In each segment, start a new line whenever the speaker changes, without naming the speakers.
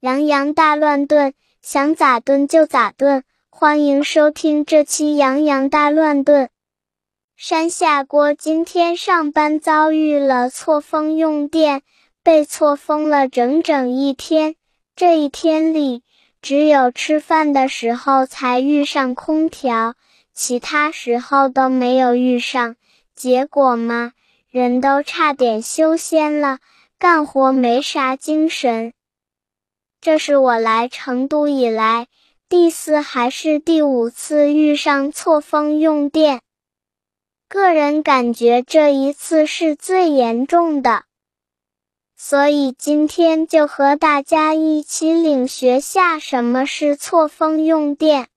洋洋大乱炖，想咋炖就咋炖。欢迎收听这期洋洋大乱炖。山下锅今天上班遭遇了错峰用电，被错峰了整整一天。这一天里，只有吃饭的时候才遇上空调，其他时候都没有遇上。结果嘛，人都差点修仙了，干活没啥精神。这是我来成都以来第四还是第五次遇上错峰用电，个人感觉这一次是最严重的。所以今天就和大家一起领学下什么是错峰用电。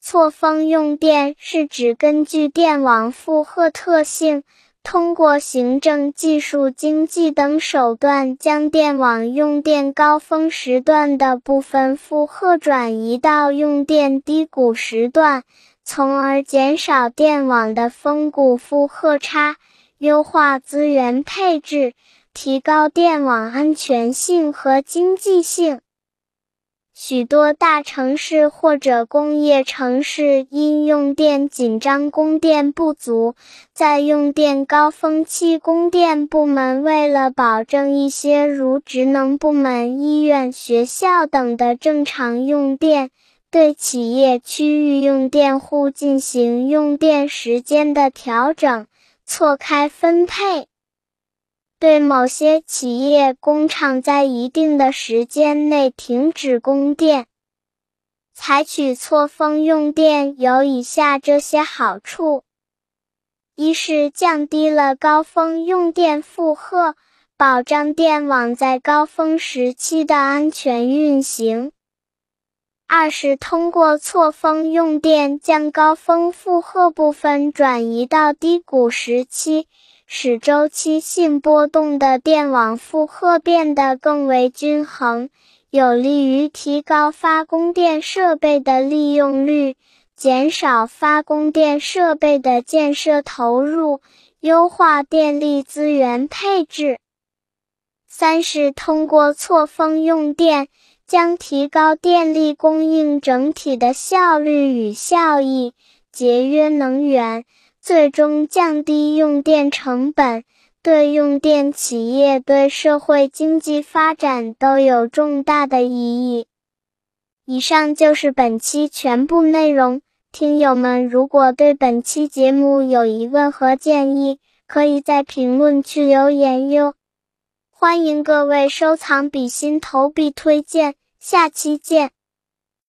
错峰用电是指根据电网负荷特性，通过行政、技术、经济等手段，将电网用电高峰时段的部分负荷转移到用电低谷时段，从而减少电网的峰谷负荷差，优化资源配置。提高电网安全性和经济性。许多大城市或者工业城市因用电紧张、供电不足，在用电高峰期，供电部门为了保证一些如职能部门、医院、学校等的正常用电，对企业区域用电户进行用电时间的调整，错开分配。对某些企业工厂在一定的时间内停止供电，采取错峰用电有以下这些好处：一是降低了高峰用电负荷，保障电网在高峰时期的安全运行；二是通过错峰用电将高峰负荷部分转移到低谷时期。使周期性波动的电网负荷变得更为均衡，有利于提高发供电设备的利用率，减少发供电设备的建设投入，优化电力资源配置。三是通过错峰用电，将提高电力供应整体的效率与效益，节约能源。最终降低用电成本，对用电企业、对社会经济发展都有重大的意义。以上就是本期全部内容。听友们，如果对本期节目有疑问和建议，可以在评论区留言哟。欢迎各位收藏比心投币推荐，下期见。